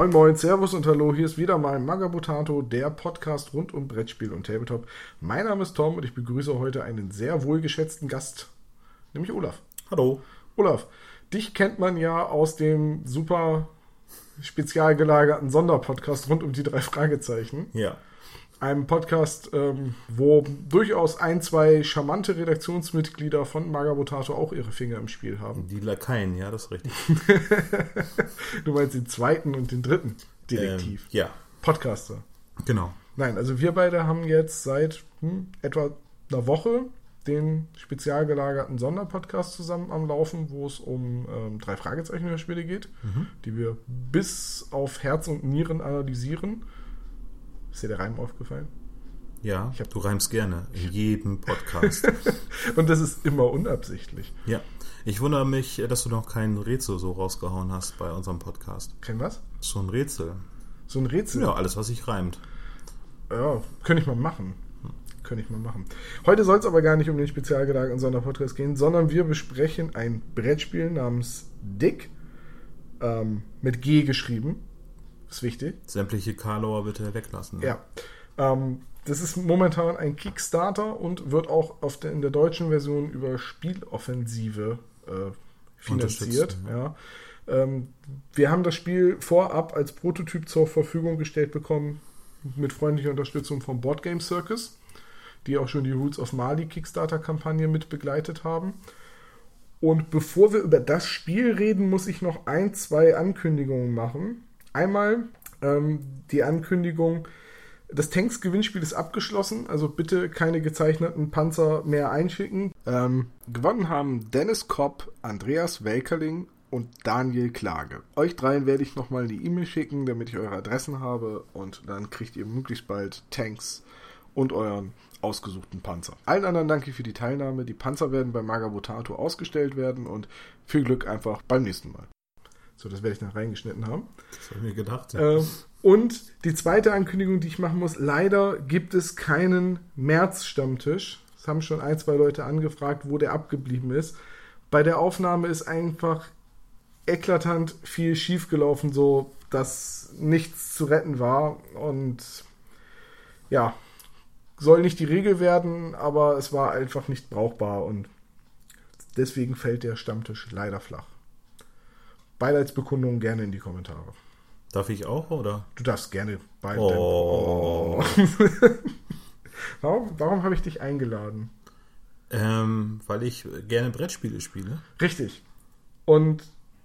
Moin Moin, Servus und Hallo, hier ist wieder mal Magabotato, der Podcast rund um Brettspiel und Tabletop. Mein Name ist Tom und ich begrüße heute einen sehr wohlgeschätzten Gast, nämlich Olaf. Hallo. Olaf, dich kennt man ja aus dem super spezial gelagerten Sonderpodcast rund um die drei Fragezeichen. Ja. Einem Podcast, ähm, wo durchaus ein, zwei charmante Redaktionsmitglieder von Magabotato auch ihre Finger im Spiel haben. Die Lakaien, ja, das ist richtig. Du meinst den zweiten und den dritten Detektiv. Ähm, ja, Podcaster. genau. Nein, also wir beide haben jetzt seit hm, etwa einer Woche den spezial gelagerten Sonderpodcast zusammen am Laufen, wo es um ähm, drei Fragezeichen-Hörspiele geht, die wir bis auf Herz und Nieren analysieren. Ist dir der Reim aufgefallen? Ja, Ich hab- du reimst gerne in jedem Podcast. Und das ist immer unabsichtlich. ja. Ich wundere mich, dass du noch kein Rätsel so rausgehauen hast bei unserem Podcast. Kein was? So ein Rätsel. So ein Rätsel? Ja, alles, was sich reimt. Ja, könnte ich mal machen. Könnte ich mal machen. Heute soll es aber gar nicht um den spezial gelagerten Sonderpodcast gehen, sondern wir besprechen ein Brettspiel namens Dick. Ähm, mit G geschrieben. Ist wichtig. Sämtliche Karlauer bitte weglassen. ne? Ja. Ähm, das ist momentan ein Kickstarter und wird auch auf der, in der deutschen Version über Spieloffensive äh, finanziert. Ja. Ähm, wir haben das Spiel vorab als Prototyp zur Verfügung gestellt bekommen mit freundlicher Unterstützung vom Board Game Circus, die auch schon die Roots of Mali Kickstarter-Kampagne mit begleitet haben. Und bevor wir über das Spiel reden, muss ich noch ein, zwei Ankündigungen machen. Einmal ähm, die Ankündigung, das Tanks-Gewinnspiel ist abgeschlossen, also bitte keine gezeichneten Panzer mehr einschicken. Ähm, gewonnen haben Dennis Kopp, Andreas Welkerling und Daniel Klage. Euch dreien werde ich nochmal eine E-Mail schicken, damit ich eure Adressen habe und dann kriegt ihr möglichst bald Tanks und euren ausgesuchten Panzer. Allen anderen danke für die Teilnahme. Die Panzer werden bei Magabotato ausgestellt werden und viel Glück einfach beim nächsten Mal. So, das werde ich noch reingeschnitten haben. Das habe ich mir gedacht. Ähm, und die zweite Ankündigung, die ich machen muss, leider gibt es keinen März-Stammtisch. Es haben schon ein, zwei Leute angefragt, wo der abgeblieben ist. Bei der Aufnahme ist einfach eklatant viel schiefgelaufen, so dass nichts zu retten war. Und ja, soll nicht die Regel werden, aber es war einfach nicht brauchbar und deswegen fällt der Stammtisch leider flach. Beileidsbekundungen gerne in die Kommentare. Darf ich auch, oder? Du darfst gerne bei. Oh. Warum, warum habe ich dich eingeladen? Ähm, weil ich gerne Brettspiele spiele. Richtig. Und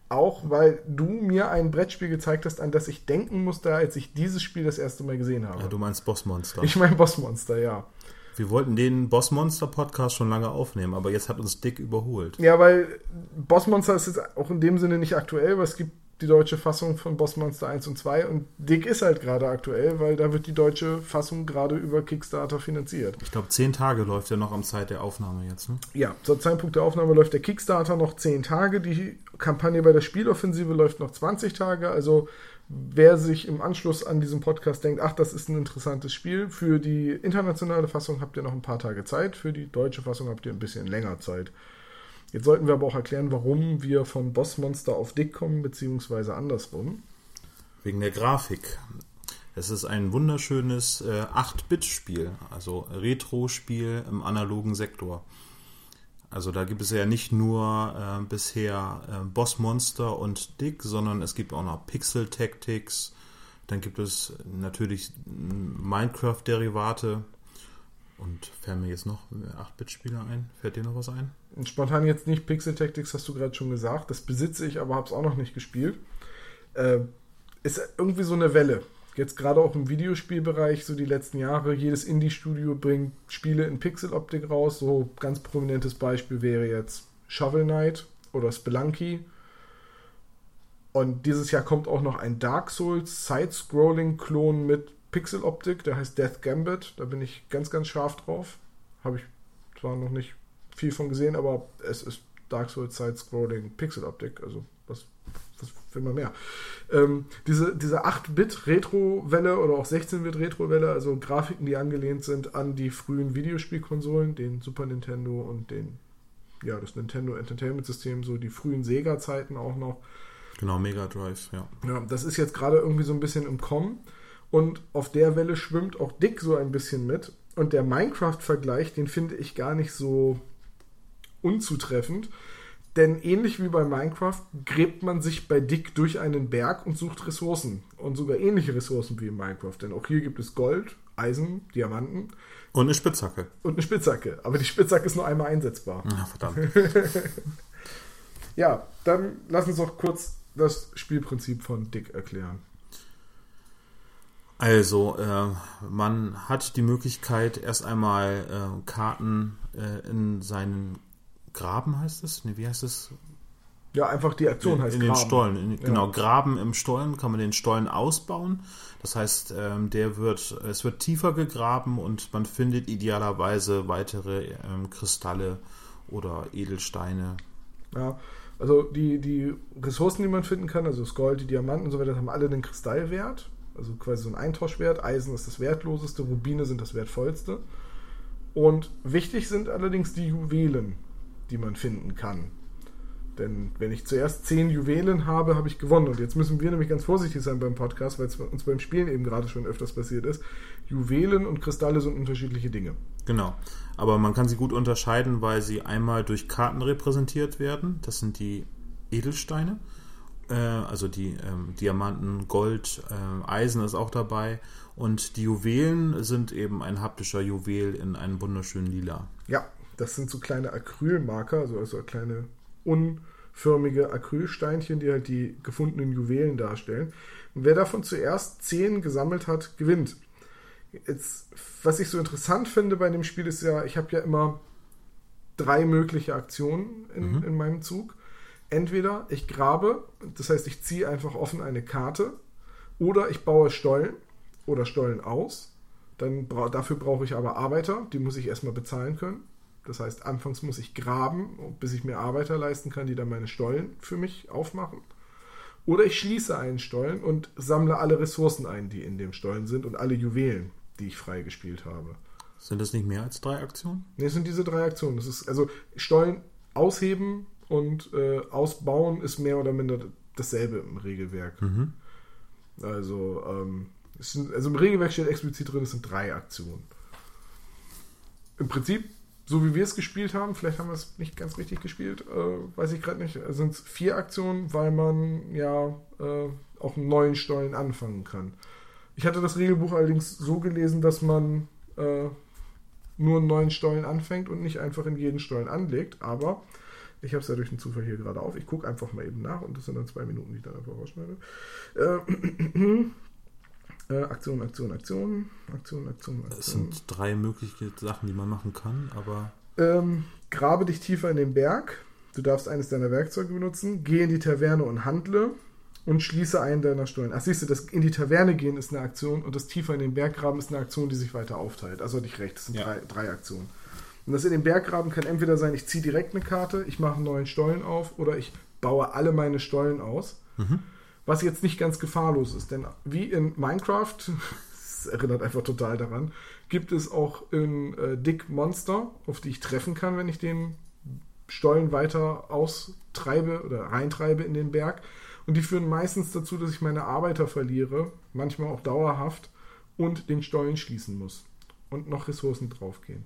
auch, weil du mir ein Brettspiel gezeigt hast, an das ich denken musste, als ich dieses Spiel das erste Mal gesehen habe. Ja, du meinst Bossmonster. ich mein Bossmonster, ja. Wir wollten den Bossmonster-Podcast schon lange aufnehmen, aber jetzt hat uns Dick überholt. Ja, weil Bossmonster ist jetzt auch in dem Sinne nicht aktuell, weil es gibt die deutsche Fassung von Bossmonster 1 und 2 und Dick ist halt gerade aktuell, weil da wird die deutsche Fassung gerade über Kickstarter finanziert. Ich glaube, zehn Tage läuft ja noch am Zeit der Aufnahme jetzt. Ne? Ja, zur Zeitpunkt der Aufnahme läuft der Kickstarter noch 10 Tage. Die Kampagne bei der Spieloffensive läuft noch 20 Tage. Also wer sich im Anschluss an diesem Podcast denkt, ach, das ist ein interessantes Spiel, für die internationale Fassung habt ihr noch ein paar Tage Zeit, für die deutsche Fassung habt ihr ein bisschen länger Zeit. Jetzt sollten wir aber auch erklären, warum wir von Bossmonster auf Dick kommen, beziehungsweise andersrum. Wegen der Grafik. Es ist ein wunderschönes äh, 8-Bit-Spiel, also Retro-Spiel im analogen Sektor. Also da gibt es ja nicht nur äh, bisher äh, Bossmonster und Dick, sondern es gibt auch noch Pixel Tactics. Dann gibt es natürlich mm, Minecraft-Derivate. Und fällt mir jetzt noch 8-Bit-Spiele ein? Fällt dir noch was ein? Spontan jetzt nicht Pixel Tactics, hast du gerade schon gesagt. Das besitze ich, aber habe es auch noch nicht gespielt. Äh, ist irgendwie so eine Welle. Jetzt gerade auch im Videospielbereich, so die letzten Jahre, jedes Indie-Studio bringt Spiele in Pixeloptik raus. So ganz prominentes Beispiel wäre jetzt Shovel Knight oder Spelunky. Und dieses Jahr kommt auch noch ein Dark Souls Side-Scrolling-Klon mit Pixeloptik, der heißt Death Gambit. Da bin ich ganz, ganz scharf drauf. Habe ich zwar noch nicht viel von gesehen, aber es ist Dark Souls Side-Scrolling Pixeloptik. Also was, will man mehr? Ähm, diese diese 8-Bit-Retro-Welle oder auch 16-Bit-Retro-Welle, also Grafiken, die angelehnt sind an die frühen Videospielkonsolen, den Super Nintendo und den, ja, das Nintendo Entertainment System, so die frühen Sega-Zeiten auch noch. Genau, Mega Drive, ja. Ja, das ist jetzt gerade irgendwie so ein bisschen im Kommen. Und auf der Welle schwimmt auch Dick so ein bisschen mit. Und der Minecraft-Vergleich, den finde ich gar nicht so unzutreffend. Denn ähnlich wie bei Minecraft gräbt man sich bei Dick durch einen Berg und sucht Ressourcen. Und sogar ähnliche Ressourcen wie in Minecraft. Denn auch hier gibt es Gold, Eisen, Diamanten. Und eine Spitzhacke. Und eine Spitzhacke. Aber die Spitzhacke ist nur einmal einsetzbar. Ja, verdammt. ja, dann lass uns doch kurz das Spielprinzip von Dick erklären. Also, äh, man hat die Möglichkeit, erst einmal äh, Karten äh, in seinen Graben, heißt es? Nee, wie heißt es? Ja, einfach die Aktion in, heißt in den Graben. Stollen. In, Ja. Genau, Graben im Stollen kann man den Stollen ausbauen. Das heißt, ähm, der wird, es wird tiefer gegraben und man findet idealerweise weitere ähm, Kristalle oder Edelsteine. Ja, also die, die Ressourcen, die man finden kann, also das Gold, die Diamanten und so weiter, haben alle einen Kristallwert. Also quasi so ein Eintauschwert. Eisen ist das wertloseste, Rubine sind das wertvollste. Und wichtig sind allerdings die Juwelen, die man finden kann. Denn wenn ich zuerst zehn Juwelen habe, habe ich gewonnen. Und jetzt müssen wir nämlich ganz vorsichtig sein beim Podcast, weil es uns beim Spielen eben gerade schon öfters passiert ist. Juwelen und Kristalle sind unterschiedliche Dinge. Genau. Aber man kann sie gut unterscheiden, weil sie einmal durch Karten repräsentiert werden. Das sind die Edelsteine. Äh, also die ähm, Diamanten, Gold, äh, Eisen ist auch dabei. Und die Juwelen sind eben ein haptischer Juwel in einem wunderschönen Lila. Ja, das sind so kleine Acrylmarker, also, also kleine unförmige Acrylsteinchen, die halt die gefundenen Juwelen darstellen. Und wer davon zuerst zehn gesammelt hat, gewinnt. Jetzt, was ich so interessant finde bei dem Spiel ist ja, ich habe ja immer drei mögliche Aktionen in, in meinem Zug. Entweder ich grabe, das heißt, ich ziehe einfach offen eine Karte, oder ich baue Stollen oder Stollen aus. Dann bra dafür brauche ich aber Arbeiter, die muss ich erstmal bezahlen können. Das heißt, anfangs muss ich graben, bis ich mir Arbeiter leisten kann, die dann meine Stollen für mich aufmachen. Oder ich schließe einen Stollen und sammle alle Ressourcen ein, die in dem Stollen sind und alle Juwelen, die ich freigespielt habe. Sind das nicht mehr als drei Aktionen? Ne, es sind diese drei Aktionen. Das ist also Stollen ausheben und äh, ausbauen ist mehr oder minder dasselbe im Regelwerk. Also, ähm, sind, also im Regelwerk steht explizit drin, es sind drei Aktionen. Im Prinzip, so wie wir es gespielt haben, vielleicht haben wir es nicht ganz richtig gespielt, äh, weiß ich gerade nicht, sind es vier Aktionen, weil man ja äh, auch einen neuen Stollen anfangen kann. Ich hatte das Regelbuch allerdings so gelesen, dass man äh, nur einen neuen Stollen anfängt und nicht einfach in jeden Stollen anlegt, aber ich habe es ja durch den Zufall hier gerade auf. Ich gucke einfach mal eben nach und das sind dann zwei Minuten, die ich dann einfach rausschneide. Äh, äh, Aktion, Aktion, Aktion, Aktion, Aktion, Es Aktion. sind drei mögliche Sachen, die man machen kann, aber Ähm, grabe dich tiefer in den Berg. Du darfst eines deiner Werkzeuge benutzen. Geh in die Taverne und handle. Und schließe einen deiner Stollen. Ach, siehst du, das in die Taverne gehen ist eine Aktion und das tiefer in den Berg graben ist eine Aktion, die sich weiter aufteilt. Also hatte ich recht, das sind Ja. drei, drei Aktionen. Und das in den Berg graben kann entweder sein, ich ziehe direkt eine Karte, ich mache einen neuen Stollen auf oder ich baue alle meine Stollen aus. Was jetzt nicht ganz gefahrlos ist, denn wie in Minecraft, das erinnert einfach total daran, gibt es auch in äh, Dick Monster, auf die ich treffen kann, wenn ich den Stollen weiter austreibe oder reintreibe in den Berg. Und die führen meistens dazu, dass ich meine Arbeiter verliere, manchmal auch dauerhaft, und den Stollen schließen muss. Und noch Ressourcen draufgehen.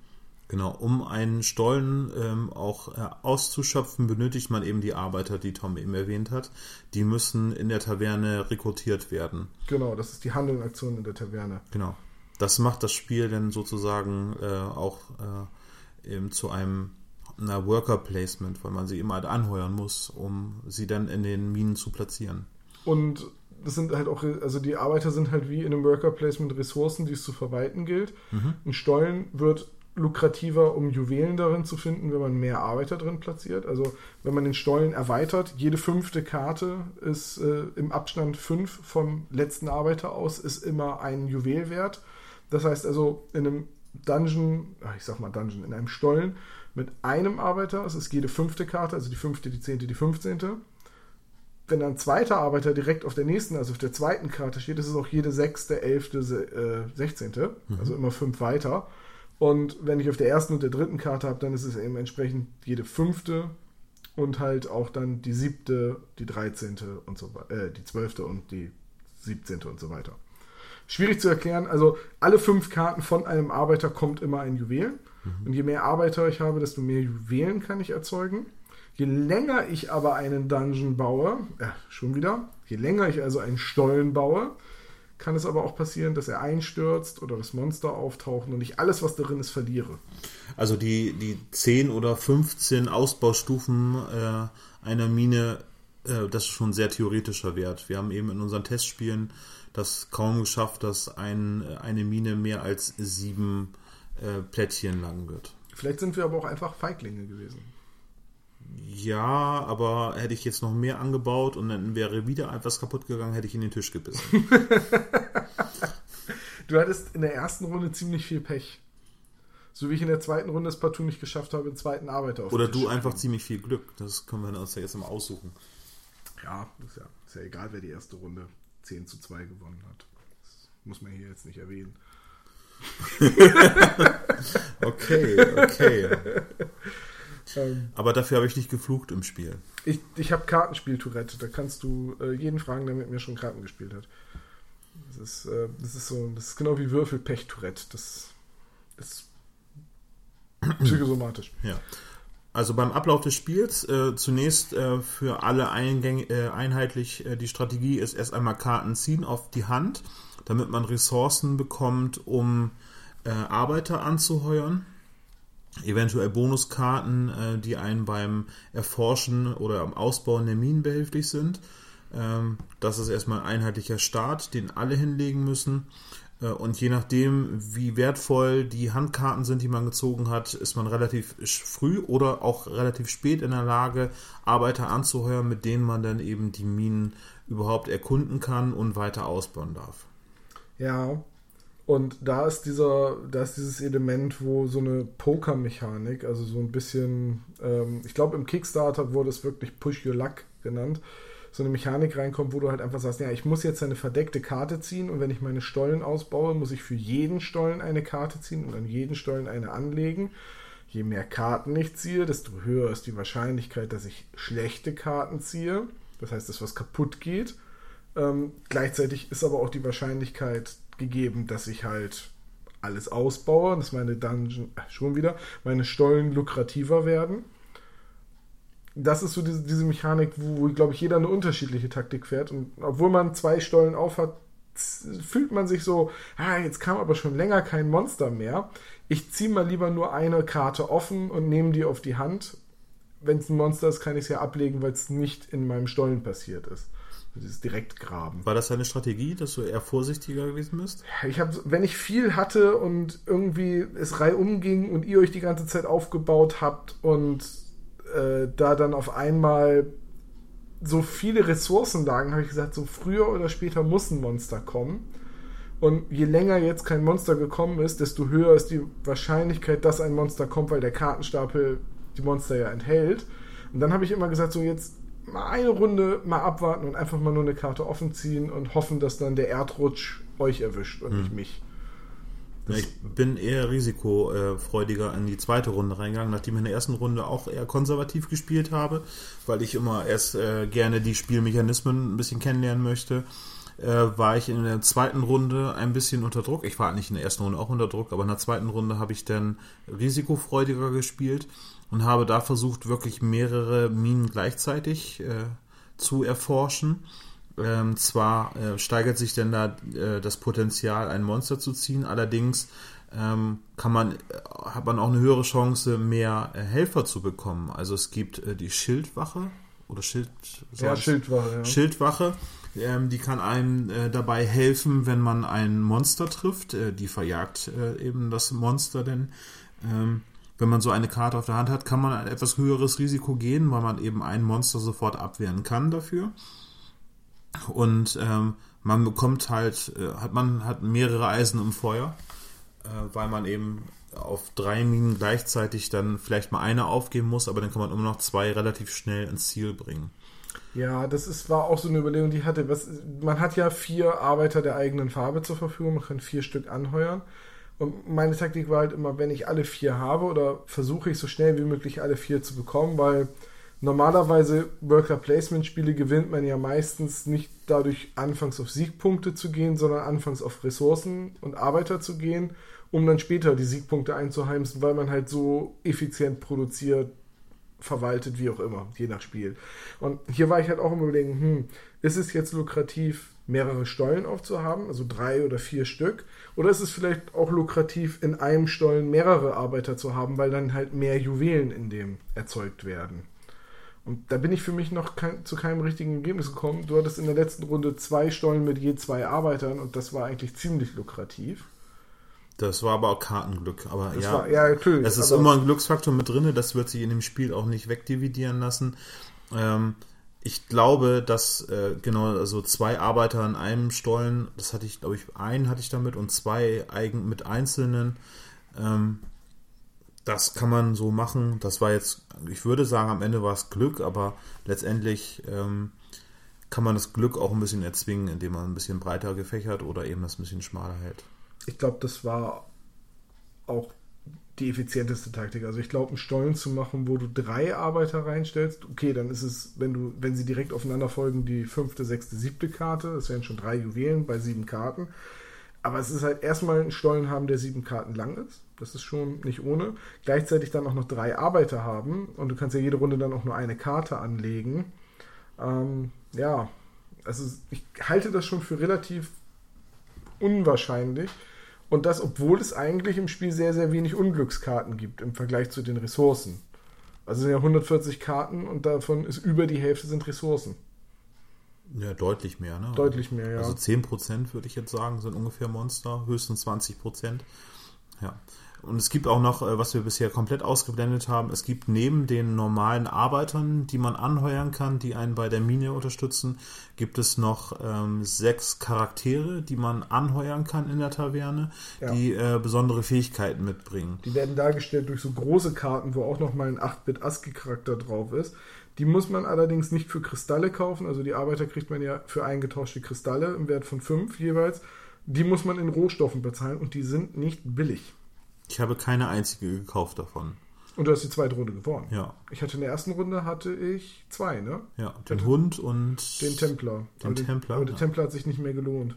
Genau, um einen Stollen ähm, auch äh, auszuschöpfen, benötigt man eben die Arbeiter, die Tom eben erwähnt hat. Die müssen in der Taverne rekrutiert werden. Genau, das ist die Handelaktion in der Taverne. Genau. Das macht das Spiel dann sozusagen äh, auch äh, eben zu einem einer Worker Placement, weil man sie immer halt anheuern muss, um sie dann in den Minen zu platzieren. Und das sind halt auch, also die Arbeiter sind halt wie in einem Worker Placement Ressourcen, die es zu verwalten gilt. Ein Stollen wird lukrativer, um Juwelen darin zu finden, wenn man mehr Arbeiter drin platziert. Also wenn man den Stollen erweitert, jede fünfte Karte ist äh, im Abstand 5 vom letzten Arbeiter aus, ist immer ein Juwel wert. Das heißt also, in einem Dungeon, ach, ich sag mal Dungeon, in einem Stollen mit einem Arbeiter, es ist jede fünfte Karte, also die fünfte, die zehnte, die fünfzehnte wenn ein zweiter Arbeiter direkt auf der nächsten, also auf der zweiten Karte steht, ist es auch jede sechste, elfte, äh, sechzehnte, also immer fünf weiter. Und wenn ich auf der ersten und der dritten Karte habe, dann ist es eben entsprechend jede fünfte und halt auch dann die siebte, die dreizehnte und so weiter, äh, die zwölfte und die siebzehnte und so weiter. Schwierig zu erklären, also alle fünf Karten von einem Arbeiter kommt immer ein Juwel. Mhm. Und je mehr Arbeiter ich habe, desto mehr Juwelen kann ich erzeugen. Je länger ich aber einen Dungeon baue, äh, schon wieder, je länger ich also einen Stollen baue, kann es aber auch passieren, dass er einstürzt oder das Monster auftauchen und ich alles, was darin ist, verliere. Also die, die 10 oder 15 Ausbaustufen äh, einer Mine, äh, das ist schon sehr theoretischer Wert. Wir haben eben in unseren Testspielen das kaum geschafft, dass ein, eine Mine mehr als sieben äh, Plättchen lang wird. Vielleicht sind wir aber auch einfach Feiglinge gewesen. Ja, aber hätte ich jetzt noch mehr angebaut und dann wäre wieder etwas kaputt gegangen, hätte ich in den Tisch gebissen. du hattest in der ersten Runde ziemlich viel Pech. So wie ich in der zweiten Runde es partout nicht geschafft habe, den zweiten Arbeiter auf Oder du einfach ziemlich viel Glück. Das können wir uns ja jetzt mal aussuchen. Ja, ist ja, ist ja egal, wer die erste Runde 10 zu 2 gewonnen hat. Das muss man hier jetzt nicht erwähnen. okay, okay. Ähm, Aber dafür habe ich nicht geflucht im Spiel. Ich, ich habe Kartenspiel-Tourette. Da kannst du äh, jeden fragen, der mit mir schon Karten gespielt hat. Das ist, äh, das ist so, das ist genau wie Würfelpech-Tourette. Das ist psychosomatisch. Ja. Also beim Ablauf des Spiels äh, zunächst äh, für alle Eingänge, äh, einheitlich äh, die Strategie ist erst einmal Karten ziehen auf die Hand, damit man Ressourcen bekommt, um äh, Arbeiter anzuheuern eventuell Bonuskarten, äh, die einen beim Erforschen oder am Ausbauen der Minen behilflich sind. Ähm, das ist erstmal ein einheitlicher Start, den alle hinlegen müssen. Äh, und je nachdem, wie wertvoll die Handkarten sind, die man gezogen hat, ist man relativ früh oder auch relativ spät in der Lage, Arbeiter anzuheuern, mit denen man dann eben die Minen überhaupt erkunden kann und weiter ausbauen darf. Ja, und da ist dieser, da ist dieses Element, wo so eine Poker-Mechanik, also so ein bisschen, ähm, ich glaube im Kickstarter wurde es wirklich Push Your Luck genannt, so eine Mechanik reinkommt, wo du halt einfach sagst, ja, ich muss jetzt eine verdeckte Karte ziehen und wenn ich meine Stollen ausbaue, muss ich für jeden Stollen eine Karte ziehen und an jeden Stollen eine anlegen. Je mehr Karten ich ziehe, desto höher ist die Wahrscheinlichkeit, dass ich schlechte Karten ziehe. Das heißt, dass was kaputt geht. Ähm, gleichzeitig ist aber auch die Wahrscheinlichkeit gegeben, dass ich halt alles ausbaue, dass meine Dungeon, schon wieder, meine Stollen lukrativer werden. Das ist so diese, diese Mechanik, wo, glaube ich, jeder eine unterschiedliche Taktik fährt. Und obwohl man zwei Stollen auf hat, fühlt man sich so, ah, jetzt kam aber schon länger kein Monster mehr. Ich ziehe mal lieber nur eine Karte offen und nehme die auf die Hand. Wenn es ein Monster ist, kann ich es ja ablegen, weil es nicht in meinem Stollen passiert ist dieses Direktgraben. War das deine Strategie, dass du eher vorsichtiger gewesen bist? Ich habe, wenn ich viel hatte und irgendwie es reihum ging und ihr euch die ganze Zeit aufgebaut habt und äh, da dann auf einmal so viele Ressourcen lagen, habe ich gesagt, so früher oder später muss ein Monster kommen. Und je länger jetzt kein Monster gekommen ist, desto höher ist die Wahrscheinlichkeit, dass ein Monster kommt, weil der Kartenstapel die Monster ja enthält. Und dann habe ich immer gesagt, so jetzt mal eine Runde mal abwarten und einfach mal nur eine Karte offen ziehen und hoffen, dass dann der Erdrutsch euch erwischt und hm. nicht mich. Ja, ich bin eher risikofreudiger in die zweite Runde reingegangen, nachdem ich in der ersten Runde auch eher konservativ gespielt habe, weil ich immer erst äh, gerne die Spielmechanismen ein bisschen kennenlernen möchte. Äh, war ich in der zweiten Runde ein bisschen unter Druck. Ich war nicht in der ersten Runde auch unter Druck, aber in der zweiten Runde habe ich dann risikofreudiger gespielt und habe da versucht, wirklich mehrere Minen gleichzeitig äh, zu erforschen. Ähm, zwar äh, steigert sich denn da äh, das Potenzial, ein Monster zu ziehen, allerdings ähm, kann man, äh, hat man auch eine höhere Chance, mehr äh, Helfer zu bekommen. Also es gibt äh, die Schildwache oder Schild, ja, Schildwache, ja. Schildwache. Ähm, die kann einem dabei helfen, wenn man ein Monster trifft. die verjagt eben das Monster denn. Ähm, wenn man so eine Karte auf der Hand hat, kann man ein etwas höheres Risiko gehen, weil man eben ein Monster sofort abwehren kann dafür. Und ähm, man bekommt halt, äh, hat man hat mehrere Eisen im Feuer, äh, weil man eben auf drei Minen gleichzeitig dann vielleicht mal eine aufgeben muss, aber dann kann man immer noch zwei relativ schnell ins Ziel bringen. Ja, das ist, war auch so eine Überlegung, die hatte. Was, man hat ja vier Arbeiter der eigenen Farbe zur Verfügung, man kann vier Stück anheuern. Und meine Taktik war halt immer, wenn ich alle vier habe oder versuche ich so schnell wie möglich alle vier zu bekommen, weil Normalerweise Worker Placement Spiele gewinnt man ja meistens nicht dadurch, anfangs auf Siegpunkte zu gehen, sondern anfangs auf Ressourcen und Arbeiter zu gehen, um dann später die Siegpunkte einzuheimsen, weil man halt so effizient produziert, verwaltet, wie auch immer, je nach Spiel. Und hier war ich halt auch im Überlegen, hm, ist es jetzt lukrativ, mehrere Stollen aufzuhaben, also drei oder vier Stück, oder ist es vielleicht auch lukrativ, in einem Stollen mehrere Arbeiter zu haben, weil dann halt mehr Juwelen in dem erzeugt werden. Und da bin ich für mich noch kein, zu keinem richtigen Ergebnis gekommen. Du hattest in der letzten Runde zwei Stollen mit je zwei Arbeitern und das war eigentlich ziemlich lukrativ. Das war aber auch Kartenglück. Aber Das ja, war, ja, natürlich. es ist immer ein Glücksfaktor mit drin. Das wird sich in dem Spiel auch nicht wegdividieren lassen. Ähm, ich glaube, dass äh, genau also zwei Arbeiter in einem Stollen, das hatte ich, glaube ich, einen hatte ich damit und zwei eigen mit einzelnen. Ähm, das kann man so machen. Das war jetzt, ich würde sagen, am Ende war es Glück, aber letztendlich ähm, kann man das Glück auch ein bisschen erzwingen, indem man ein bisschen breiter gefächert oder eben das ein bisschen schmaler hält. Ich glaube, das war auch die effizienteste Taktik. Also ich glaube, einen Stollen zu machen, wo du drei Arbeiter reinstellst, okay, dann ist es, wenn du, wenn sie direkt aufeinander folgen, die fünfte, sechste, siebte Karte. Das wären schon drei Juwelen bei sieben Karten. Aber es ist halt erstmal einen Stollen haben, der sieben Karten lang ist. Das ist schon nicht ohne. Gleichzeitig dann auch noch drei Arbeiter haben. Und du kannst ja jede Runde dann auch nur eine Karte anlegen. Ähm, ja, also ich halte das schon für relativ unwahrscheinlich. Und das, obwohl es eigentlich im Spiel sehr, sehr wenig Unglückskarten gibt im Vergleich zu den Ressourcen. Also es sind ja 140 Karten und davon ist über die Hälfte sind Ressourcen. Ja, deutlich mehr, ne? Deutlich mehr, ja. Also 10% würde ich jetzt sagen, sind ungefähr Monster, höchstens 20%. Ja. Und es gibt auch noch, äh, was wir bisher komplett ausgeblendet haben, es gibt neben den normalen Arbeitern, die man anheuern kann, die einen bei der Mine unterstützen, gibt es noch ähm, sechs Charaktere, die man anheuern kann in der Taverne, Ja. die äh, besondere Fähigkeiten mitbringen. Die werden dargestellt durch so große Karten, wo auch nochmal ein 8-Bit ASCII-Charakter drauf ist. Die muss man allerdings nicht für Kristalle kaufen. Also die Arbeiter kriegt man ja für eingetauschte Kristalle im Wert von 5 jeweils. Die muss man in Rohstoffen bezahlen und die sind nicht billig. Ich habe keine einzige gekauft davon. Und du hast die zweite Runde gewonnen. Ja, Ich hatte in der ersten Runde hatte ich zwei, ne? ja. Den Hund und Den Templar. Den aber Templar, Aber der ja. Templar hat sich nicht mehr gelohnt.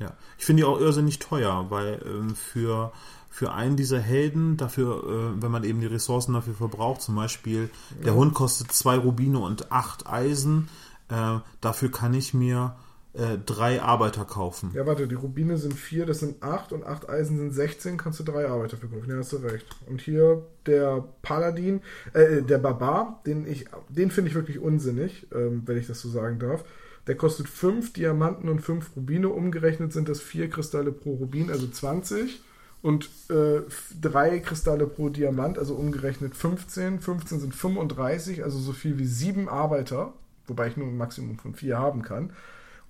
Ja, ich finde die auch irrsinnig teuer, weil ähm, für, für einen dieser Helden, dafür, äh, wenn man eben die Ressourcen dafür verbraucht, zum Beispiel, der Hund kostet zwei Rubine und acht Eisen, äh, dafür kann ich mir äh, drei Arbeiter kaufen. Ja, warte, die Rubine sind vier, das sind acht und acht Eisen sind 16, kannst du drei Arbeiter verkaufen. Ja, hast du recht. Und hier der Paladin, äh, der Barbar, den ich, den finde ich wirklich unsinnig, ähm, wenn ich das so sagen darf. Der kostet fünf Diamanten und fünf Rubine. Umgerechnet sind das vier Kristalle pro Rubin, also 20. Und äh, drei Kristalle pro Diamant, also umgerechnet 15. 15 sind 35, also so viel wie sieben Arbeiter. Wobei ich nur ein Maximum von vier haben kann.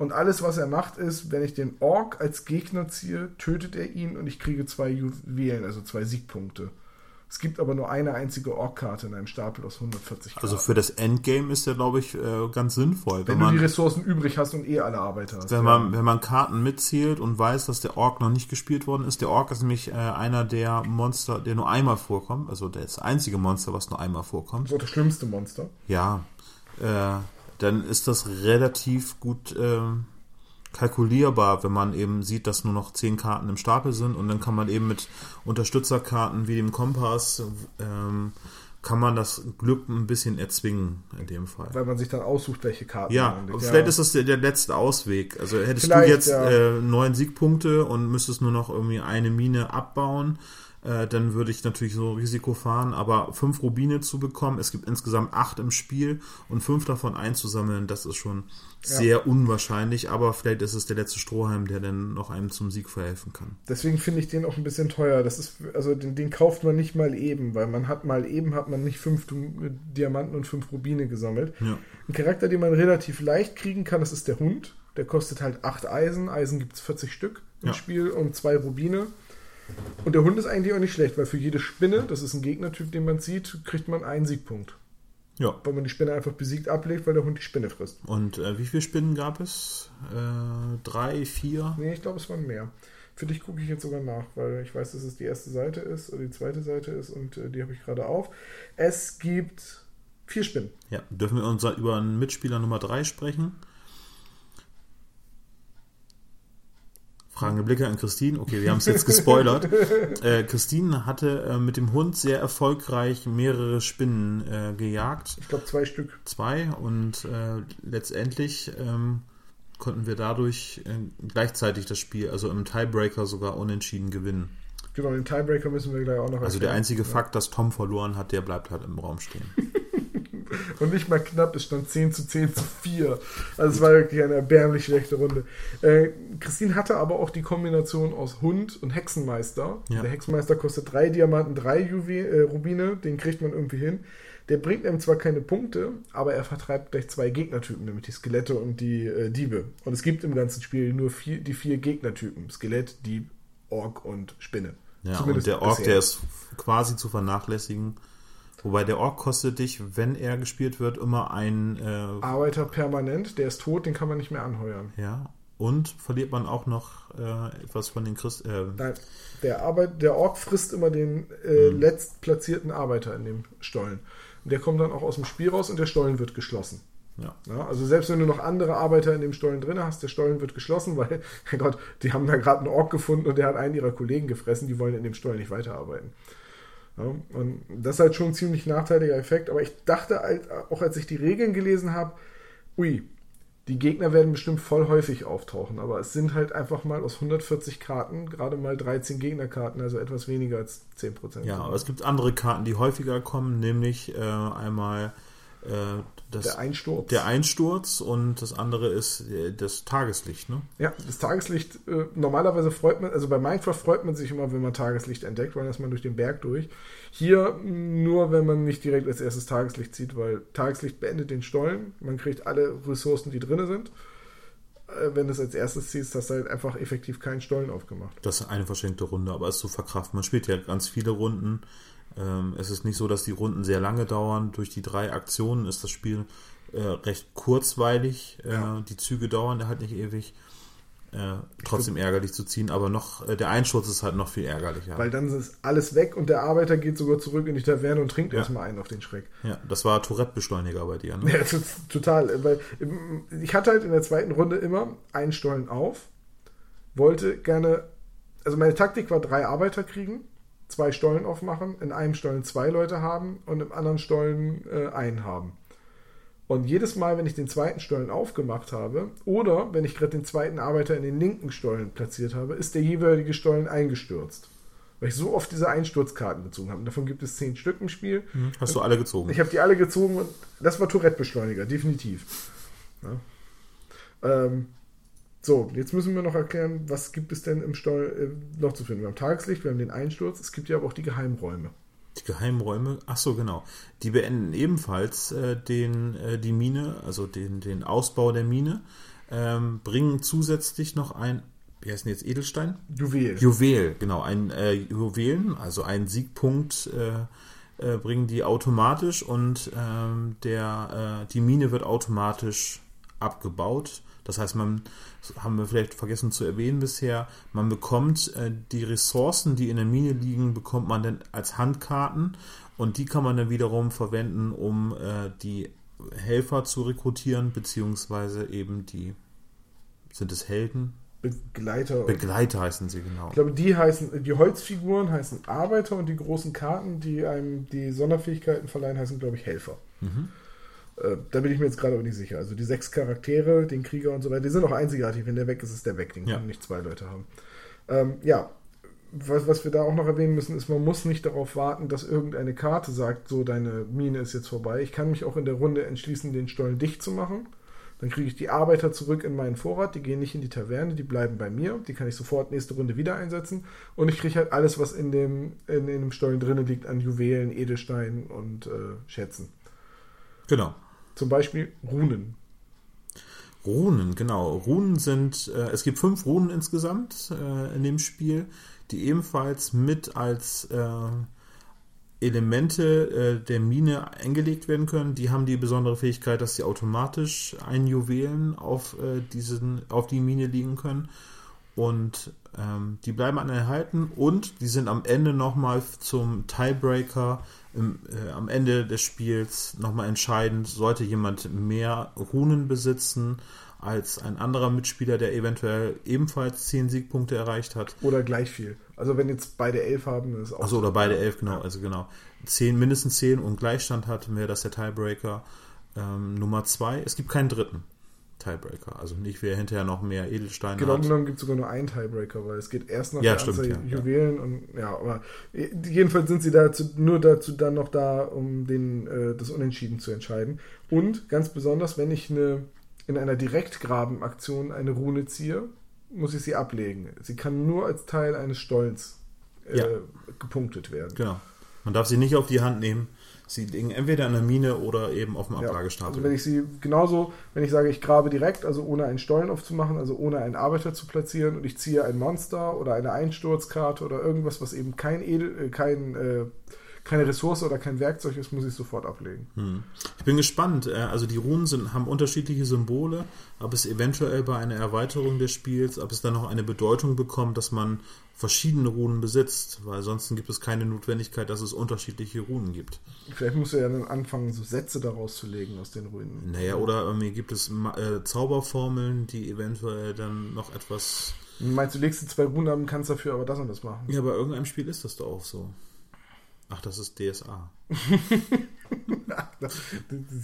Und alles, was er macht, ist, wenn ich den Ork als Gegner ziehe, tötet er ihn und ich kriege zwei Juwelen, also zwei Siegpunkte. Es gibt aber nur eine einzige Ork-Karte in einem Stapel aus 140 Karten. Also für das Endgame ist der, glaube ich, äh, ganz sinnvoll. wenn Wenn du die man, Ressourcen übrig hast und eh alle Arbeiter hast. wenn, man, wenn man Karten mitzählt und weiß, dass der Ork noch nicht gespielt worden ist. Der Ork ist nämlich äh, einer der Monster, der nur einmal vorkommt. Also der ist das einzige Monster, was nur einmal vorkommt. Auch das schlimmste Monster. Ja, äh, dann ist das relativ gut ähm, kalkulierbar, wenn man eben sieht, dass nur noch zehn Karten im Stapel sind und dann kann man eben mit Unterstützerkarten wie dem Kompass ähm, kann man das Glück ein bisschen erzwingen in dem Fall. Weil man sich dann aussucht, welche Karten Ja, man vielleicht ist das der, der letzte Ausweg. Also hättest Vielleicht, du jetzt ja. äh, neun Siegpunkte und müsstest nur noch irgendwie eine Mine abbauen, äh, dann würde ich natürlich so Risiko fahren. Aber fünf Rubine zu bekommen, es gibt insgesamt acht im Spiel und fünf davon einzusammeln, das ist schon sehr unwahrscheinlich. Aber vielleicht ist es der letzte Strohhalm, der dann noch einem zum Sieg verhelfen kann. Deswegen finde ich den auch ein bisschen teuer. Das ist, also den, den kauft man nicht mal eben, weil man hat mal eben hat man nicht fünf Diamanten und fünf Rubine gesammelt. Ja. Ein Charakter, den man relativ leicht kriegen kann, das ist der Hund. Der kostet halt acht Eisen. Eisen gibt es 40 Stück im Ja. Spiel und zwei Rubine. Und der Hund ist eigentlich auch nicht schlecht, weil für jede Spinne, das ist ein Gegnertyp, den man zieht, kriegt man einen Siegpunkt. Ja. Weil man die Spinne einfach besiegt ablegt, weil der Hund die Spinne frisst. Und äh, wie viele Spinnen gab es? Äh, drei, vier? Nee, ich glaube, es waren mehr. Für dich gucke ich jetzt sogar nach, weil ich weiß, dass es die erste Seite ist oder die zweite Seite ist und äh, die habe ich gerade auf. Es gibt Vier Spinnen. Ja, dürfen wir unser, über einen Mitspieler Nummer 3 sprechen? Fragende Blicke an Christine. Okay, wir haben es jetzt gespoilert. äh, Christine hatte äh, mit dem Hund sehr erfolgreich mehrere Spinnen äh, gejagt. Ich glaube zwei Stück. Zwei und äh, letztendlich ähm, konnten wir dadurch äh, gleichzeitig das Spiel, also im Tiebreaker sogar unentschieden gewinnen. Genau, den Tiebreaker müssen wir gleich auch noch Also der einzige ja. Fakt, dass Tom verloren hat, der bleibt halt im Raum stehen. Und nicht mal knapp, es stand 10 zu 10 zu 4. Also es war wirklich eine erbärmlich schlechte Runde. Äh, Christine hatte aber auch die Kombination aus Hund und Hexenmeister. Ja. Der Hexenmeister kostet drei Diamanten, drei Juwe äh, Rubine, den kriegt man irgendwie hin. Der bringt einem zwar keine Punkte, aber er vertreibt gleich zwei Gegnertypen, nämlich die Skelette und die äh, Diebe. Und es gibt im ganzen Spiel nur vier, die vier Gegnertypen: Skelett, Dieb, Ork und Spinne. Ja, Zumindest und der Ork, bisher. der ist quasi zu vernachlässigen. Wobei der Ork kostet dich, wenn er gespielt wird, immer ein äh, Arbeiter permanent, der ist tot, den kann man nicht mehr anheuern. Ja. Und verliert man auch noch äh, etwas von den Christ. Äh, Nein, der, Arbeit, der Ork frisst immer den hm. letztplatzierten Arbeiter in dem Stollen. Und der kommt dann auch aus dem Spiel raus und der Stollen wird geschlossen. Ja. ja. also selbst wenn du noch andere Arbeiter in dem Stollen drin hast, der Stollen wird geschlossen, weil, mein Gott, die haben da gerade einen Ork gefunden und der hat einen ihrer Kollegen gefressen, die wollen in dem Stollen nicht weiterarbeiten. Ja, und das ist halt schon ein ziemlich nachteiliger Effekt, aber ich dachte halt, auch als ich die Regeln gelesen habe, ui, die Gegner werden bestimmt voll häufig auftauchen, aber es sind halt einfach mal aus 140 Karten gerade mal 13 Gegnerkarten, also etwas weniger als 10%. Ja, aber es gibt andere Karten, die häufiger kommen, nämlich äh, einmal das, der Einsturz. Der Einsturz und das andere ist äh, das Tageslicht, ne? Ja, das Tageslicht, äh, normalerweise freut man, also bei Minecraft freut man sich immer, wenn man Tageslicht entdeckt, weil dann ist man durch den Berg durch. Hier nur, wenn man nicht direkt als erstes Tageslicht zieht, weil Tageslicht beendet den Stollen, man kriegt alle Ressourcen, die drin sind. Äh, wenn du es als erstes ziehst, hast du halt einfach effektiv keinen Stollen aufgemacht. Das ist eine verschenkte Runde, aber es ist so verkraften. Man spielt ja ganz viele Runden es ist nicht so, dass die Runden sehr lange dauern. Durch die drei Aktionen ist das Spiel äh, recht kurzweilig. Äh, ja. Die Züge dauern halt nicht ewig. Äh, trotzdem ärgerlich zu ziehen, aber noch äh, der Einsturz ist halt noch viel ärgerlicher. Weil dann ist alles weg und der Arbeiter geht sogar zurück in die Taverne und trinkt ja. erstmal einen auf den Schreck. Ja, das war Tourette-Beschleuniger bei dir, ne? Ja, total. Weil ich hatte halt in der zweiten Runde immer einen Stollen auf, wollte gerne, also meine Taktik war drei Arbeiter kriegen zwei Stollen aufmachen, in einem Stollen zwei Leute haben und im anderen Stollen äh, einen haben. Und jedes Mal, wenn ich den zweiten Stollen aufgemacht habe oder wenn ich gerade den zweiten Arbeiter in den linken Stollen platziert habe, ist der jeweilige Stollen eingestürzt. Weil ich so oft diese Einsturzkarten gezogen habe. davon gibt es zehn Stück im Spiel. Hm, hast du alle gezogen? Ich habe die alle gezogen und das war Tourette-Beschleuniger, definitiv. Ja. Ähm, so, jetzt müssen wir noch erklären, was gibt es denn im Steuer äh, noch zu finden. Wir haben Tageslicht, wir haben den Einsturz, es gibt ja aber auch die Geheimräume. Die Geheimräume, ach so, genau. Die beenden ebenfalls äh, den, äh, die Mine, also den, den Ausbau der Mine, ähm, bringen zusätzlich noch ein, wie heißt denn jetzt Edelstein? Juwel. Juwel, genau, ein äh, Juwelen, also ein Siegpunkt äh, äh, bringen die automatisch und ähm, der, die Mine wird automatisch abgebaut das heißt, man, haben wir vielleicht vergessen zu erwähnen bisher, man bekommt äh, die Ressourcen, die in der Mine liegen, bekommt man dann als Handkarten und die kann man dann wiederum verwenden, um äh, die Helfer zu rekrutieren, beziehungsweise eben die, sind es Helden? Begleiter. Begleiter heißen sie, genau. Ich glaube, die heißen, die Holzfiguren heißen Arbeiter und die großen Karten, die einem die Sonderfähigkeiten verleihen, heißen, glaube ich, Helfer. Mhm. Äh, da bin ich mir jetzt gerade aber nicht sicher. Also die sechs Charaktere, den Krieger und so weiter, die sind auch einzigartig. Wenn der weg ist, ist der weg. Den ja. können nicht zwei Leute haben. Ähm, ja, was, was wir da auch noch erwähnen müssen, ist, man muss nicht darauf warten, dass irgendeine Karte sagt, so deine Mine ist jetzt vorbei. Ich kann mich auch in der Runde entschließen, den Stollen dicht zu machen. Dann kriege ich die Arbeiter zurück in meinen Vorrat, die gehen nicht in die Taverne, die bleiben bei mir, die kann ich sofort nächste Runde wieder einsetzen und ich kriege halt alles, was in dem, in, in dem Stollen drinnen liegt an Juwelen, Edelsteinen und äh, Schätzen. Genau. Zum Beispiel Runen. Runen, genau. Runen sind, äh, es gibt fünf Runen insgesamt äh, in dem Spiel, die ebenfalls mit als äh, Elemente äh, der Mine eingelegt werden können. Die haben die besondere Fähigkeit, dass sie automatisch ein Juwelen auf, äh, diesen, auf die Mine liegen können. Und ähm, die bleiben anerhalten und die sind am Ende nochmal zum Tiebreaker im, äh, am Ende des Spiels nochmal entscheidend. Sollte jemand mehr Runen besitzen als ein anderer Mitspieler, der eventuell ebenfalls 10 Siegpunkte erreicht hat. Oder gleich viel. Also wenn jetzt beide elf haben, ist auch. Also oder beide elf, genau. Also genau. 10, mindestens 10 und Gleichstand hat, wäre das der Tiebreaker. Ähm, Nummer 2, es gibt keinen dritten. Tiebreaker. Also nicht, wer hinterher noch mehr Edelsteine genau hat. genommen gibt es sogar nur einen Tiebreaker, weil es geht erst nach Ja, der stimmt, Anzahl ja, Juwelen und ja, aber jedenfalls sind sie dazu, nur dazu dann noch da, um den, äh, das Unentschieden zu entscheiden. Und ganz besonders, wenn ich eine, in einer Direktgrabenaktion eine Rune ziehe, muss ich sie ablegen. Sie kann nur als Teil eines Stollens äh, Ja. gepunktet werden. Genau. Man darf sie nicht auf die Hand nehmen. Sie liegen entweder in der Mine oder eben auf dem Ja, Ablagestapel. Also wenn ich sie genauso, wenn ich sage, ich grabe direkt, also ohne einen Stollen aufzumachen, also ohne einen Arbeiter zu platzieren und ich ziehe ein Monster oder eine Einsturzkarte oder irgendwas, was eben kein Edel, äh, kein, äh, keine Ressource oder kein Werkzeug ist, muss ich sofort ablegen. Hm. Ich bin gespannt. Also die Runen sind, haben unterschiedliche Symbole, ob es eventuell bei einer Erweiterung des Spiels, ob es dann noch eine Bedeutung bekommt, dass man verschiedene Runen besitzt, weil ansonsten gibt es keine Notwendigkeit, dass es unterschiedliche Runen gibt. Vielleicht musst du ja dann anfangen, so Sätze daraus zu legen aus den Ruinen. Naja, oder irgendwie gibt es äh, Zauberformeln, die eventuell dann noch etwas. Meinst du, legst du zwei Runen ab und kannst dafür aber das und das machen? Ja, bei irgendeinem Spiel ist das doch auch so. Ach, das ist DSA.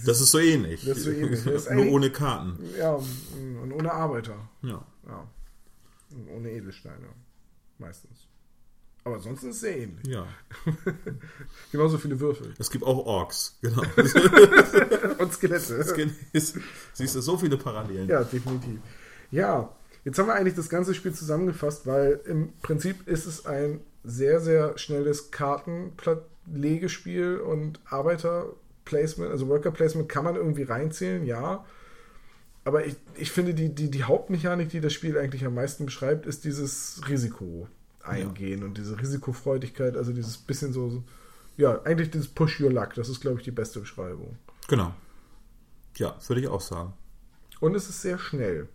Das ist so ähnlich. Das ist so ähnlich. Ist Nur ohne Karten. Ja, und ohne Arbeiter. Ja. Ja. Und ohne Edelsteine. Meistens. Aber ansonsten ist es sehr ähnlich. ja. Genauso viele Würfel. Es gibt auch Orks, genau. Und Skelette. Siehst du, so viele Parallelen. Ja, definitiv. Ja, jetzt haben wir eigentlich das ganze Spiel zusammengefasst, weil im Prinzip ist es ein sehr, sehr schnelles Kartenlegespiel und Arbeiterplacement, also Worker Placement kann man irgendwie reinzählen, ja. Aber ich, ich finde, die, die, die Hauptmechanik, die das Spiel eigentlich am meisten beschreibt, ist dieses Risiko eingehen und diese Risikofreudigkeit, also dieses bisschen so, ja, eigentlich dieses Push Your Luck, das ist, glaube ich, die beste Beschreibung. Genau. Ja, würde ich auch sagen. Und es ist sehr schnell.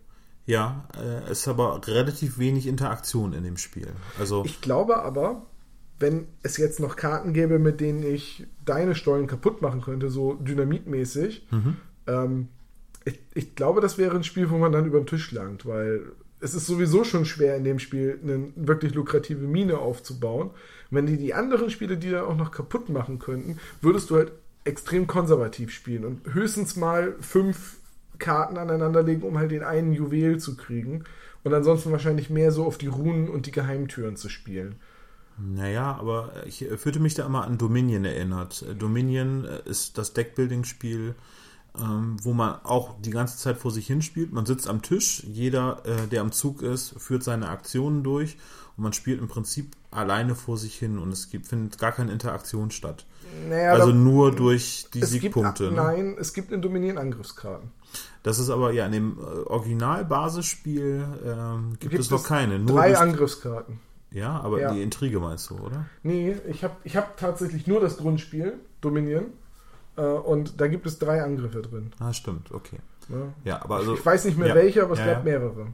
Ja, äh, es ist aber relativ wenig Interaktion in dem Spiel. Also, Ich glaube aber, wenn es jetzt noch Karten gäbe, mit denen ich deine Stollen kaputt machen könnte, so dynamitmäßig, ähm, ich, ich glaube, das wäre ein Spiel, wo man dann über den Tisch langt, weil es ist sowieso schon schwer in dem Spiel eine wirklich lukrative Mine aufzubauen. Wenn die die anderen Spiele, die da auch noch kaputt machen könnten, würdest du halt extrem konservativ spielen und höchstens mal fünf Karten aneinanderlegen, um halt den einen Juwel zu kriegen und ansonsten wahrscheinlich mehr so auf die Runen und die Geheimtüren zu spielen. naja, aber ich äh, fühlte mich da immer an Dominion erinnert. Äh, Dominion äh, ist das Deckbuilding-Spiel, ähm, wo man auch die ganze Zeit vor sich hinspielt. Man sitzt am Tisch, jeder, äh, der am Zug ist, führt seine Aktionen durch und man spielt im Prinzip alleine vor sich hin und es gibt, findet gar keine Interaktion statt. Naja, also da- nur durch die Siegpunkte. Gibt, ne? nein, es gibt in Dominion Angriffskarten. Das ist aber ja in dem äh, Original-Basisspiel ähm, gibt, es noch keine. Nur drei Angriffskarten. ja, aber Ja. die Intrige meinst du, oder? Nee, ich habe ich hab tatsächlich nur das Grundspiel, Dominion. Äh, und da gibt es drei Angriffe drin. Ah, stimmt, okay. Ne? Ja, aber also. ich weiß nicht mehr ja, welche, aber es ja, gab ja. mehrere.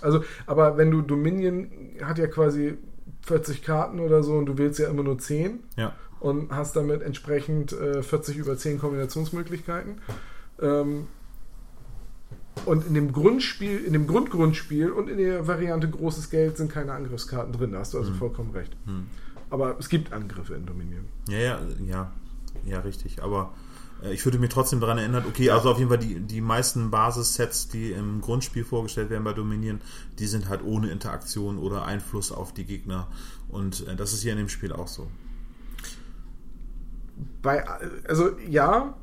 Also, aber wenn du Dominion hat ja quasi 40 Karten oder so und du wählst ja immer nur 10 Ja, und hast damit entsprechend äh, 40 über 10 Kombinationsmöglichkeiten. Ähm, und in dem Grundspiel, in dem Grundgrundspiel und in der Variante großes Geld sind keine Angriffskarten drin. Da hast du also vollkommen recht. Hm. Aber es gibt Angriffe in Dominion. ja, ja, ja, ja, richtig. Aber äh, ich würde mich trotzdem daran erinnern, okay, also auf jeden Fall die, die meisten Basissets, die im Grundspiel vorgestellt werden bei Dominion, die sind halt ohne Interaktion oder Einfluss auf die Gegner. Und äh, das ist hier in dem Spiel auch so. Bei, also ja,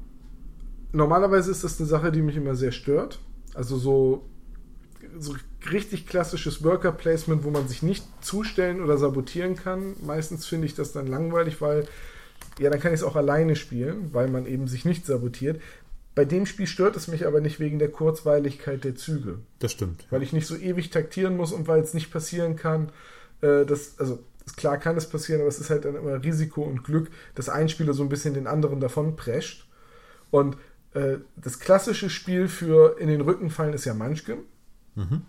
normalerweise ist das eine Sache, die mich immer sehr stört. Also so, so richtig klassisches Worker Placement, wo man sich nicht zustellen oder sabotieren kann. Meistens finde ich das dann langweilig, weil ja, dann kann ich es auch alleine spielen, weil man eben sich nicht sabotiert. Bei dem Spiel stört es mich aber nicht wegen der Kurzweiligkeit der Züge, Das stimmt. weil ich nicht so ewig taktieren muss und weil es nicht passieren kann, äh, dass, also klar kann es passieren, aber es ist halt dann immer Risiko und Glück, dass ein Spieler so ein bisschen den anderen davon prescht. Und äh, das klassische Spiel für in den Rücken fallen ist ja Munchkin. Mhm.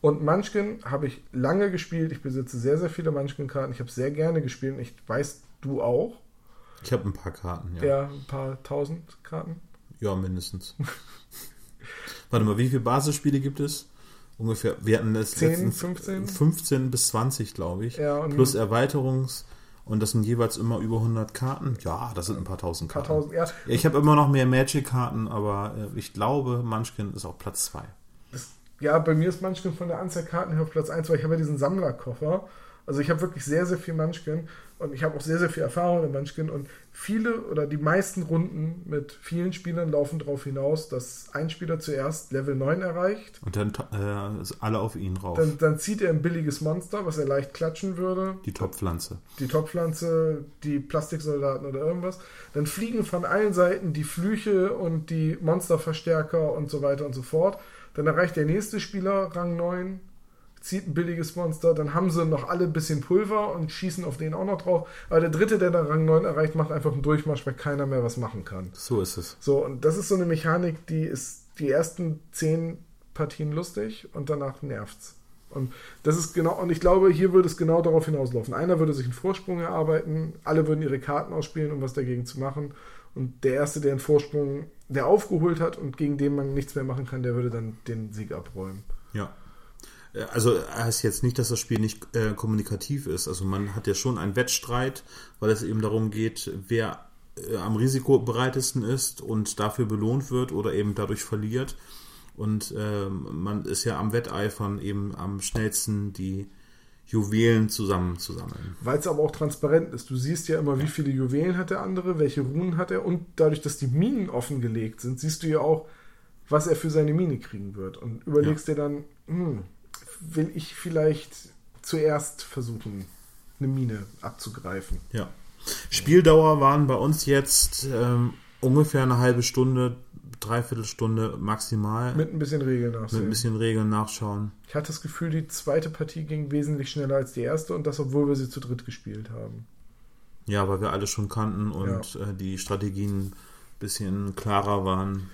Und Munchkin habe ich lange gespielt. Ich besitze sehr, sehr viele Munchkin-Karten. Ich habe sehr gerne gespielt. Ich weiß, du auch. Ich habe ein paar Karten, ja. Ja, ein paar tausend Karten. Ja, mindestens. Warte mal, wie viele Basisspiele gibt es? Ungefähr, wir hatten das 10, letztens 15? 15 bis 20, glaube ich. Ja, Plus Erweiterungs- und das sind jeweils immer über 100 Karten. Ja, das sind ein paar tausend ein paar Karten. tausend. Ja, ich habe immer noch mehr Magic-Karten, aber äh, ich glaube, Munchkin ist auf Platz 2. das, ja, bei mir ist Munchkin von der Anzahl Karten her auf Platz 1, weil ich habe ja diesen Sammlerkoffer. Also ich habe wirklich sehr, sehr viel Munchkin und ich habe auch sehr, sehr viel Erfahrung in Munchkin und viele oder die meisten Runden mit vielen Spielern laufen darauf hinaus, dass ein Spieler zuerst Level 9 erreicht, Und dann äh, ist alle auf ihn rauf. dann, dann zieht er ein billiges Monster, was er leicht klatschen würde, Die Top-Pflanze. die Topfpflanze, die Plastiksoldaten oder irgendwas. Dann fliegen von allen Seiten die Flüche und die Monsterverstärker und so weiter und so fort. Dann erreicht der nächste Spieler Rang 9, zieht ein billiges Monster, dann haben sie noch alle ein bisschen Pulver und schießen auf den auch noch drauf. Aber der dritte, der dann Rang 9 erreicht, macht einfach einen Durchmarsch, weil keiner mehr was machen kann. So ist es. So, und das ist so eine Mechanik, die ist die ersten zehn Partien lustig und danach nervt's. Und das ist genau, und ich glaube, hier würde es genau darauf hinauslaufen. Einer würde sich einen Vorsprung erarbeiten, alle würden ihre Karten ausspielen, um was dagegen zu machen. Und der Erste, der einen Vorsprung, der aufgeholt hat und gegen den man nichts mehr machen kann, der würde dann den Sieg abräumen. Ja. Äh, Also heißt jetzt nicht, dass das Spiel nicht äh, kommunikativ ist. Also man hat ja schon einen Wettstreit, weil es eben darum geht, wer äh, am risikobereitesten ist und dafür belohnt wird oder eben dadurch verliert. Und ähm, man ist ja am Wetteifern eben am schnellsten die Juwelen zusammenzusammeln. Weil es aber auch transparent ist. Du siehst ja immer, wie viele Juwelen hat der andere, welche Runen hat er und dadurch, dass die Minen offengelegt sind, siehst du ja auch, was er für seine Mine kriegen wird. Und überlegst dir dann, hm, will ich vielleicht zuerst versuchen, eine Mine abzugreifen. Ja. Spieldauer waren bei uns jetzt ähm, ungefähr eine halbe Stunde, dreiviertel Stunde maximal. Mit ein bisschen Regeln mit nachsehen. ein bisschen Regeln nachschauen. Ich hatte das Gefühl, die zweite Partie ging wesentlich schneller als die erste und das, obwohl wir sie zu dritt gespielt haben. Ja, weil wir alle schon kannten und äh, die Strategien ein bisschen klarer waren.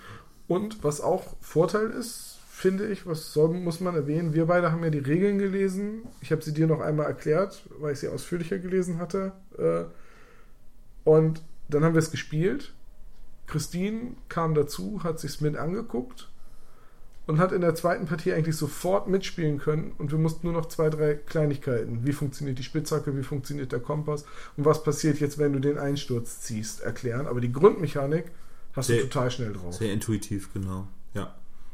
Und was auch Vorteil ist, finde ich, was soll, muss man erwähnen, wir beide haben ja die Regeln gelesen. Ich habe sie dir noch einmal erklärt, weil ich sie ausführlicher gelesen hatte. Äh, Und dann haben wir es gespielt. Christine kam dazu, hat sich's mit angeguckt und hat in der zweiten Partie eigentlich sofort mitspielen können und wir mussten nur noch zwei, drei Kleinigkeiten. Wie funktioniert die Spitzhacke, wie funktioniert der Kompass und was passiert jetzt, wenn du den Einsturz ziehst, erklären. Aber die Grundmechanik hast Sehr- du total schnell drauf. Sehr intuitiv, genau.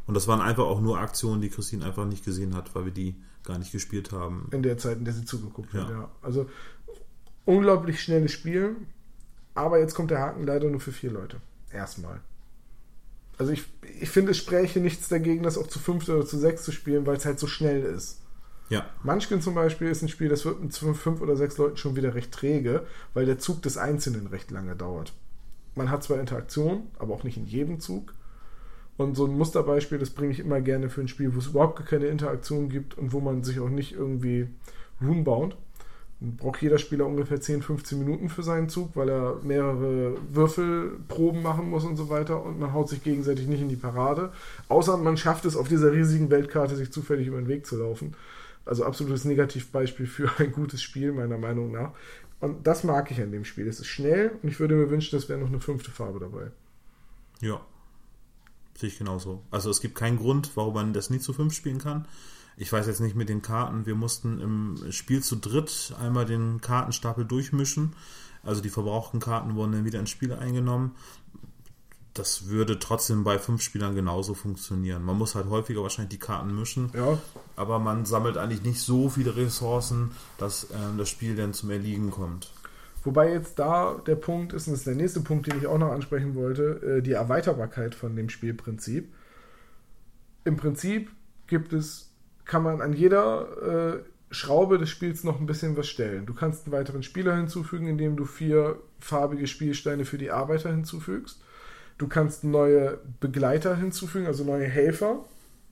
Ja. Und das waren einfach auch nur Aktionen, die Christine einfach nicht gesehen hat, weil wir die gar nicht gespielt haben. in der Zeit, in der sie zugeguckt hat. Ja. Ja. Also unglaublich schnelles Spiel, aber jetzt kommt der Haken leider nur für vier Leute. Erstmal. Also ich, ich finde, es spräche nichts dagegen, das auch zu fünft oder zu sechs zu spielen, weil es halt so schnell ist. Ja, Munchkin zum Beispiel ist ein Spiel, das wird mit fünf, fünf oder sechs Leuten schon wieder recht träge, weil der Zug des Einzelnen recht lange dauert. Man hat zwar Interaktion, aber auch nicht in jedem Zug. Und so ein Musterbeispiel, das bringe ich immer gerne für ein Spiel, wo es überhaupt keine Interaktion gibt und wo man sich auch nicht irgendwie baut. Dann braucht jeder Spieler ungefähr 10, 15 Minuten für seinen Zug, weil er mehrere Würfelproben machen muss und so weiter und man haut sich gegenseitig nicht in die Parade. Außer man schafft es auf dieser riesigen Weltkarte, sich zufällig über den Weg zu laufen. Also absolutes Negativbeispiel für ein gutes Spiel, meiner Meinung nach. Und das mag ich an dem Spiel. Es ist schnell und ich würde mir wünschen, es wäre noch eine fünfte Farbe dabei. ja. Sehe ich genauso. Also es gibt keinen Grund, warum man das nie zu fünf spielen kann. Ich weiß jetzt nicht mit den Karten. Wir mussten im Spiel zu dritt einmal den Kartenstapel durchmischen. Also die verbrauchten Karten wurden dann wieder ins Spiel eingenommen. Das würde trotzdem bei fünf Spielern genauso funktionieren. Man muss halt häufiger wahrscheinlich die Karten mischen. Ja, aber man sammelt eigentlich nicht so viele Ressourcen, dass ähm, das Spiel dann zum Erliegen kommt. Wobei jetzt da der Punkt ist, und das ist der nächste Punkt, den ich auch noch ansprechen wollte, äh, die Erweiterbarkeit von dem Spielprinzip. Im Prinzip gibt es, kann man an jeder äh, Schraube des Spiels noch ein bisschen was stellen. Du kannst einen weiteren Spieler hinzufügen, indem du vier farbige Spielsteine für die Arbeiter hinzufügst. Du kannst neue Begleiter hinzufügen, also neue Helfer,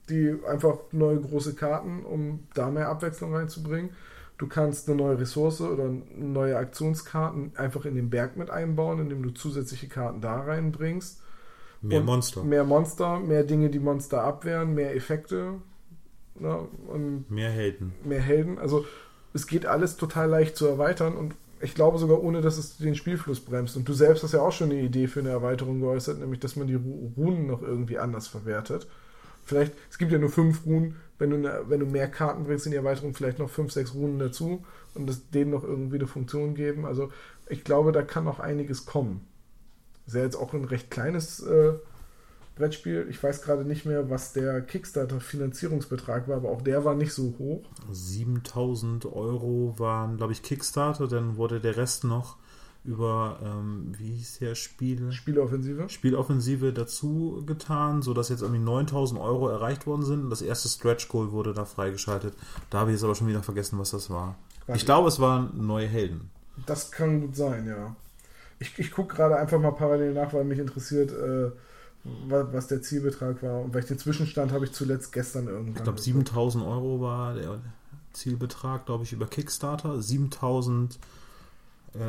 die einfach neue große Karten, um da mehr Abwechslung reinzubringen. Du kannst eine neue Ressource oder neue Aktionskarten einfach in den Berg mit einbauen, indem du zusätzliche Karten da reinbringst. Mehr Und Monster. Mehr Monster, mehr Dinge, die Monster abwehren, mehr Effekte. Ne? Und Mehr Helden. mehr Helden. Also es geht alles total leicht zu erweitern und ich glaube sogar ohne, dass es den Spielfluss bremst. Und du selbst hast ja auch schon eine Idee für eine Erweiterung geäußert, nämlich dass man die Ru- Runen noch irgendwie anders verwertet. Vielleicht, es gibt ja nur fünf Runen, wenn du, wenn du mehr Karten bringst in die Erweiterung, vielleicht noch fünf, sechs Runen dazu und es denen noch irgendwie eine Funktion geben. Also ich glaube, da kann noch einiges kommen. Das ist ja jetzt auch ein recht kleines äh, Brettspiel. Ich weiß gerade nicht mehr, was der Kickstarter-Finanzierungsbetrag war, aber auch der war nicht so hoch. 7000 Euro waren, glaube ich, Kickstarter, dann wurde der Rest noch über, ähm, wie hieß der Spiel? Spieleoffensive. Spieloffensive dazu getan, sodass jetzt irgendwie 9000 Euro erreicht worden sind. Das erste Stretch Goal wurde da freigeschaltet. Da habe ich jetzt aber schon wieder vergessen, was das war. Warte. Ich glaube, es waren neue Helden. Das kann gut sein, ja. Ich, ich gucke gerade einfach mal parallel nach, weil mich interessiert, äh, was, was der Zielbetrag war. Und den Zwischenstand habe ich zuletzt gestern irgendwann. Ich glaube, 7000 Euro war der Zielbetrag, glaube ich, über Kickstarter. 7000 äh,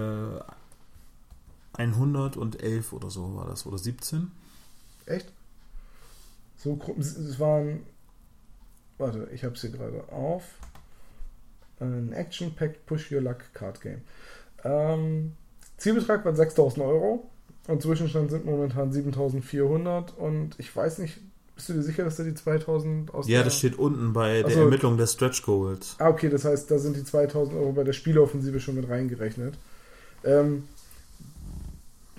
111 oder so war das, oder 17. Echt? So, es waren. Warte, ich habe es hier gerade auf. Ein Action-Packed Push Your Luck Card Game. Ähm, Zielbetrag waren 6000 Euro und Zwischenstand sind momentan 7400 und ich weiß nicht, bist du dir sicher, dass da die 2000 aus Ja, der- das steht unten bei der so. Ermittlung des Stretch Goals. Ah, okay, das heißt, da sind die 2000 Euro bei der Spieleoffensive schon mit reingerechnet. Ähm,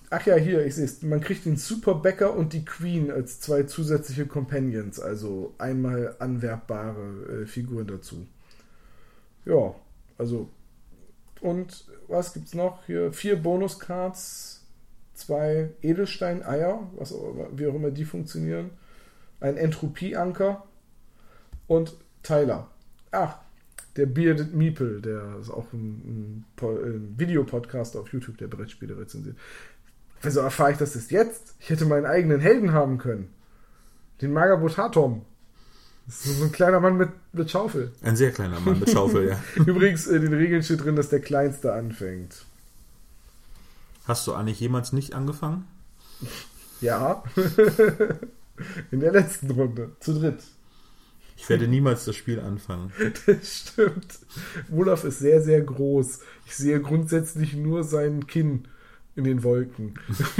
ach ja, hier, ich sehe es. Man kriegt den Super Bäcker und die Queen als zwei zusätzliche Companions, also einmal anwerbbare äh, Figuren dazu. Ja, also. Und was gibt's noch? Hier vier Bonuscards, zwei Edelstein-Eier, was wie auch immer die funktionieren, ein Entropie-Anker und Tyler. Ach, der Bearded Meeple, der ist auch ein, ein, ein Videopodcast auf YouTube, der Brettspiele rezensiert. Wieso erfahre ich das erst jetzt? Ich hätte meinen eigenen Helden haben können. Den Magabotatom. Das ist so ein kleiner Mann mit, mit Schaufel. Ein sehr kleiner Mann mit Schaufel, ja. Übrigens, in den Regeln steht drin, dass der Kleinste anfängt. Hast du eigentlich jemals nicht angefangen? Ja. In der letzten Runde. Zu dritt. Ich werde niemals das Spiel anfangen. Das stimmt. Olaf ist sehr, sehr groß. Ich sehe grundsätzlich nur sein Kinn in den Wolken.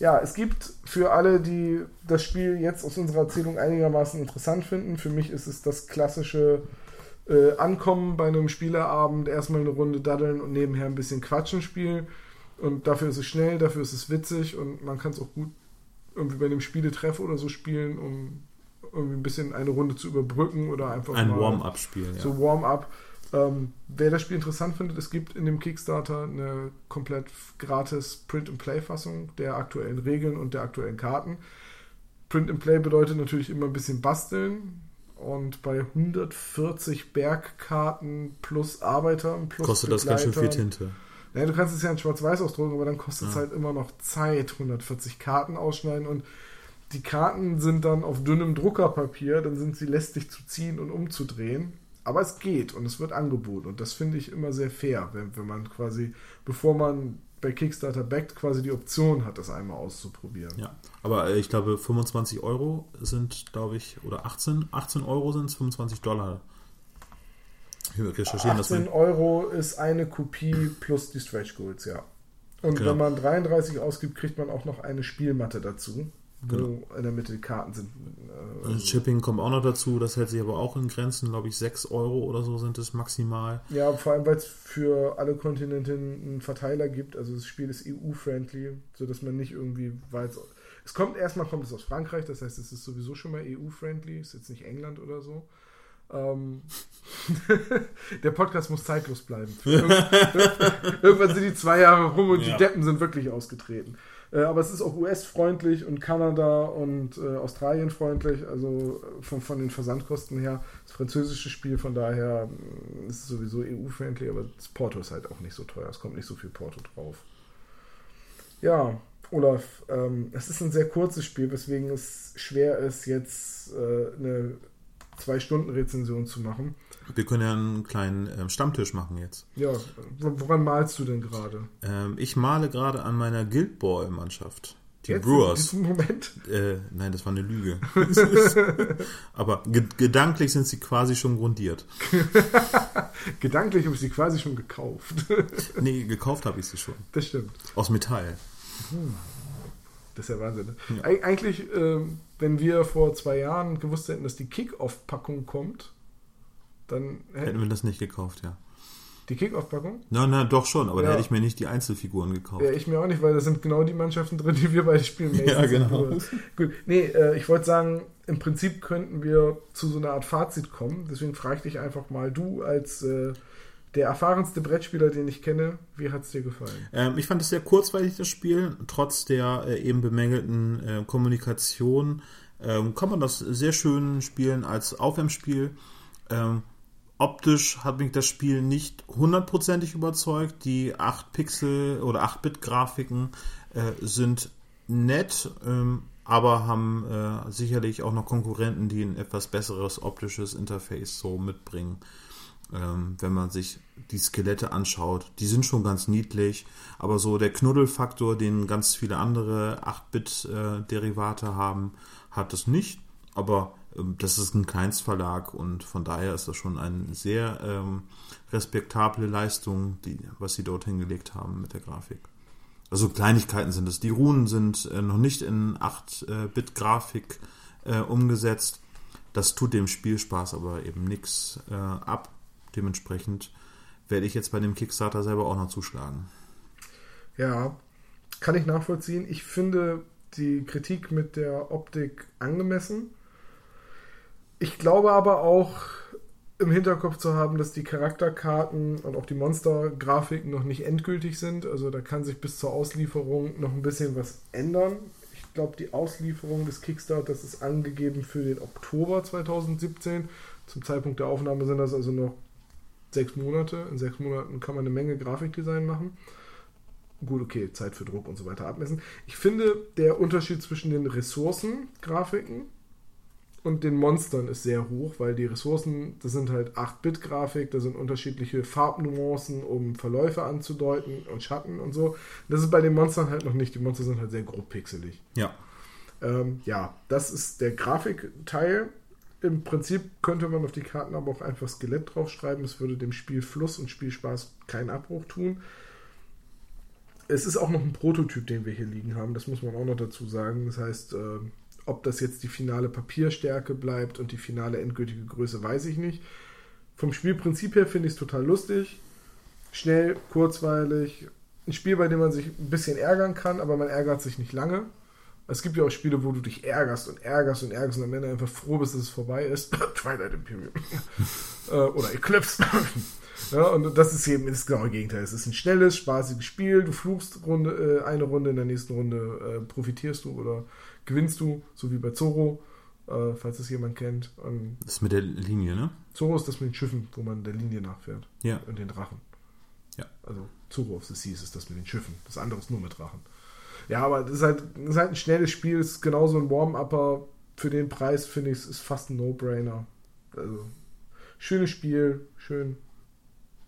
ja, es gibt für alle, die das Spiel jetzt aus unserer Erzählung einigermaßen interessant finden, für mich ist es das klassische äh, Ankommen bei einem Spieleabend, erstmal eine Runde daddeln und nebenher ein bisschen Quatschen spielen. Und dafür ist es schnell, dafür ist es witzig und man kann es auch gut irgendwie bei einem Spieletreff oder so spielen, um irgendwie ein bisschen eine Runde zu überbrücken oder einfach Ein mal Warm-up-Spiel, ja. so Warm-up. Ähm, wer das Spiel interessant findet, es gibt in dem Kickstarter eine komplett gratis Print-and-Play-Fassung der aktuellen Regeln und der aktuellen Karten. Print-and-Play bedeutet natürlich immer ein bisschen basteln. Und bei 140 Bergkarten plus Arbeitern plus Kostet das ganz schön viel Begleitern- Tinte. naja, du kannst es ja in Schwarz-Weiß ausdrucken, aber dann kostet es Ja. halt immer noch Zeit, 140 Karten ausschneiden und die Karten sind dann auf dünnem Druckerpapier, dann sind sie lästig zu ziehen und umzudrehen. Aber es geht und es wird angeboten und das finde ich immer sehr fair, wenn, wenn man quasi, bevor man bei Kickstarter backt, quasi die Option hat, das einmal auszuprobieren. Ja, aber äh, ich glaube 25 Euro sind, glaube ich, oder 18, 18 Euro sind es, 25 Dollar. Wir recherchieren das 18 mal. Euro ist eine Kopie plus die Stretch Goals, ja. Und Genau. wenn man 33 ausgibt, kriegt man auch noch eine Spielmatte dazu, wo Genau. in der Mitte die Karten sind. Äh, Äh, Shipping kommt auch noch dazu, das hält sich aber auch in Grenzen, glaube ich, 6 Euro oder so sind es maximal. Ja, vor allem, weil es für alle Kontinente einen Verteiler gibt. Also das Spiel ist EU-friendly, sodass man nicht irgendwie weiß. Es kommt erstmal kommt es aus Frankreich, das heißt, es ist sowieso schon mal EU-friendly, ist jetzt nicht England oder so. Ähm, der Podcast muss zeitlos bleiben. Irgend- Irgendwann sind die zwei Jahre rum und Ja. die Deppen sind wirklich ausgetreten. Äh, aber es ist auch US-freundlich und Kanada und äh, Australien freundlich, also äh, von, von den Versandkosten her. Das französische Spiel, von daher mh, ist es sowieso EU-friendly, aber das Porto ist halt auch nicht so teuer. Es kommt nicht so viel Porto drauf. Ja, Olaf, ähm, es ist ein sehr kurzes Spiel, weswegen es schwer ist, jetzt äh, eine Zwei-Stunden-Rezension zu machen. Wir können ja einen kleinen ähm, Stammtisch machen jetzt. Ja, wo- woran malst du denn gerade? Ähm, ich male gerade an meiner Guild Ball Mannschaft. Die Jetzt Brewers. In Moment. Äh, nein, das war eine Lüge. Aber ge gedanklich sind sie quasi schon grundiert. Gedanklich habe ich sie quasi schon gekauft. Nee, gekauft habe ich sie schon. Das stimmt. Aus Metall. Das ist ja Wahnsinn. ne? Eig eigentlich, ähm, wenn wir vor zwei Jahren gewusst hätten, dass die Kick-Off-Packung kommt, dann Hätten hätten wir das nicht gekauft, ja. die Kick-Off-Packung? Na, na, doch schon, aber Ja. da hätte ich mir nicht die Einzelfiguren gekauft. Ja, ich mir auch nicht, weil da sind genau die Mannschaften drin, die wir beide spielen. Ja, genau. Gut, nee, äh, ich wollte sagen, im Prinzip könnten wir zu so einer Art Fazit kommen. Deswegen frage ich dich einfach mal, du als äh, der erfahrenste Brettspieler, den ich kenne, wie hat es dir gefallen? Ähm, ich fand es sehr kurzweilig, das Spiel. Trotz der äh, eben bemängelten äh, Kommunikation ähm, kann man das sehr schön spielen als Aufwärmspiel. Ähm, optisch hat mich das Spiel nicht hundertprozentig überzeugt. Die 8 Pixel oder 8-Bit-Grafiken äh, sind nett, ähm, aber haben äh, sicherlich auch noch Konkurrenten, die ein etwas besseres optisches Interface so mitbringen ähm, wenn man sich die Skelette anschaut. Die sind schon ganz niedlich, aber so der Knuddelfaktor, den ganz viele andere 8-Bit-Derivate haben, hat es nicht. Aber das ist ein Kleinstverlag und von daher ist das schon eine sehr ähm, respektable Leistung, die, was sie dort hingelegt haben mit der Grafik. Also Kleinigkeiten sind es. Die Runen sind äh, noch nicht in 8-Bit-Grafik äh, umgesetzt. Das tut dem Spielspaß aber eben nichts äh, ab. Dementsprechend werde ich jetzt bei dem Kickstarter selber auch noch zuschlagen. Ja, kann ich nachvollziehen. Ich finde die Kritik mit der Optik angemessen. Ich glaube aber auch im Hinterkopf zu haben, dass die Charakterkarten und auch die Monstergrafiken noch nicht endgültig sind. Also da kann sich bis zur Auslieferung noch ein bisschen was ändern. Ich glaube, die Auslieferung des Kickstarters ist angegeben für den Oktober 2017. Zum Zeitpunkt der Aufnahme sind das also noch sechs Monate. In sechs Monaten kann man eine Menge Grafikdesign machen. Gut, okay, Zeit für Druck und so weiter abmessen. Ich finde, der Unterschied zwischen den Ressourcen-Grafiken und den Monstern ist sehr hoch, weil die Ressourcen, das sind halt 8-Bit-Grafik, da sind unterschiedliche Farbnuancen, um Verläufe anzudeuten und Schatten und so. Das ist bei den Monstern halt noch nicht. Die Monster sind halt sehr grob pixelig. Ja. Ähm, ja, das ist der Grafikteil. Im Prinzip könnte man auf die Karten aber auch einfach Skelett draufschreiben. Es würde dem Spielfluss und Spielspaß keinen Abbruch tun. Es ist auch noch ein Prototyp, den wir hier liegen haben. Das muss man auch noch dazu sagen. Das heißt, äh, ob das jetzt die finale Papierstärke bleibt und die finale endgültige Größe, weiß ich nicht. Vom Spielprinzip her finde ich es total lustig. Schnell, kurzweilig. Ein Spiel, bei dem man sich ein bisschen ärgern kann, aber man ärgert sich nicht lange. Es gibt ja auch Spiele, wo du dich ärgerst und ärgerst und ärgerst und am Ende einfach froh bist, dass es vorbei ist. Twilight Imperium. äh, oder Eclipse. Ja, und das ist eben das genaue Gegenteil. Es ist ein schnelles, spaßiges Spiel. Du fluchst Runde, äh, eine Runde, in der nächsten Runde äh, profitierst du oder gewinnst du, so wie bei Zorro, äh, falls es jemand kennt. Und Das ist mit der Linie, ne? Zorro ist das mit den Schiffen, wo man der Linie nachfährt. Ja. Und den Drachen. Ja. Also Zorro of the Seas ist das mit den Schiffen. Das andere ist nur mit Drachen. Ja, aber das ist halt, das ist halt ein schnelles Spiel, ist genauso ein Warm-Upper. Für den Preis finde ich es ist fast ein No-Brainer. Also, schönes Spiel, schön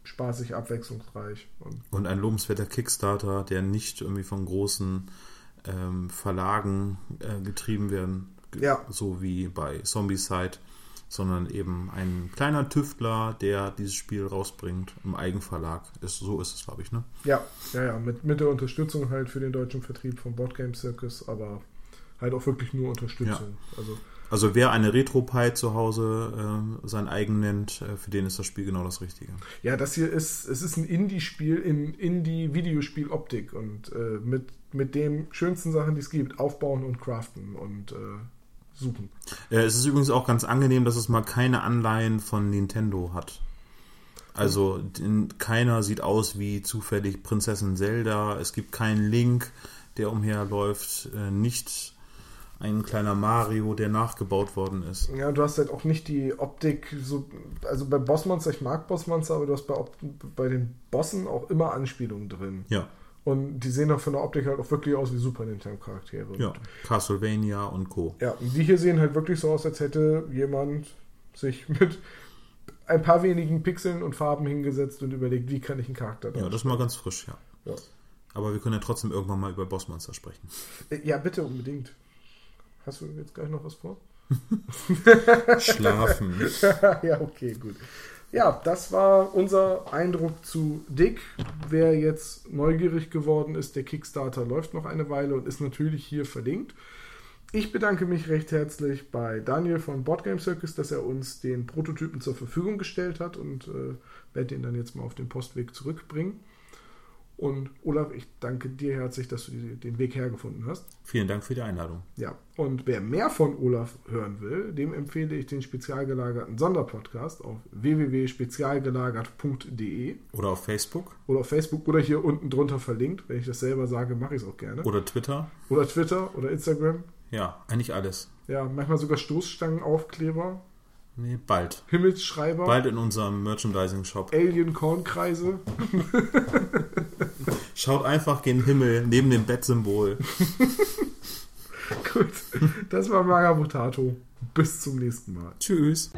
spaßig, abwechslungsreich. Und Und ein lobenswerter Kickstarter, der nicht irgendwie von großen ähm, Verlagen äh, getrieben werden, Ja. so wie bei Zombicide, sondern eben ein kleiner Tüftler, der dieses Spiel rausbringt im Eigenverlag. Ist, so ist es, glaube ich, ne? ja, ja, ja, mit, mit der Unterstützung halt für den deutschen Vertrieb vom Boardgame Circus, aber halt auch wirklich nur Unterstützung. Also, Also wer eine Retro-Pie zu Hause äh, sein eigen nennt, äh, für den ist das Spiel genau das Richtige. Ja, das hier ist, es ist ein Indie-Spiel in Indie-Videospiel-Optik und äh, mit, mit den schönsten Sachen, die es gibt, aufbauen und craften und äh, suchen. Es ist übrigens auch ganz angenehm, dass es mal keine Anleihen von Nintendo hat. Also den, keiner sieht aus wie zufällig Prinzessin Zelda. Es gibt keinen Link, der umherläuft. Äh, nicht ein kleiner Mario, der nachgebaut worden ist. Ja, du hast halt auch nicht die Optik, so, also bei Bossmonster, ich mag Bossmonster, aber du hast bei, bei den Bossen auch immer Anspielungen drin. Ja, Und die sehen auch von der Optik halt auch wirklich aus wie Super Nintendo-Charaktere. ja. Castlevania und Co. Ja, und die hier sehen halt wirklich so aus, als hätte jemand sich mit ein paar wenigen Pixeln und Farben hingesetzt und überlegt, wie kann ich einen Charakter Ja, das ist mal ganz frisch, ja. Ja. Aber wir können ja trotzdem irgendwann mal über Bossmonster sprechen. Äh, Ja, bitte unbedingt. Hast du jetzt gleich noch was vor? Schlafen. ja, okay, gut. Ja, das war unser Eindruck zu Dick. Wer jetzt neugierig geworden ist, der Kickstarter läuft noch eine Weile und ist natürlich hier verlinkt. Ich bedanke mich recht herzlich bei Daniel von Boardgame Circus, dass er uns den Prototypen zur Verfügung gestellt hat und äh, werde den dann jetzt mal auf den Postweg zurückbringen. Und Olaf, ich danke dir herzlich, dass du den Weg hergefunden hast. Vielen Dank für die Einladung. Ja, und wer mehr von Olaf hören will, dem empfehle ich den spezial gelagerten Sonderpodcast auf www.spezialgelagert.de Oder auf Facebook oder auf Facebook oder hier unten drunter verlinkt. Wenn ich das selber sage, mache ich es auch gerne. oder Twitter. Oder Twitter oder Instagram. Ja, eigentlich alles. Ja, manchmal sogar Stoßstangenaufkleber, Nee, bald. Himmelsschreiber, Bald in unserem Merchandising-Shop. Alien-Kornkreise. Schaut einfach gen Himmel neben dem Bettsymbol. Gut, das war Magabotato. Bis zum nächsten Mal. Tschüss.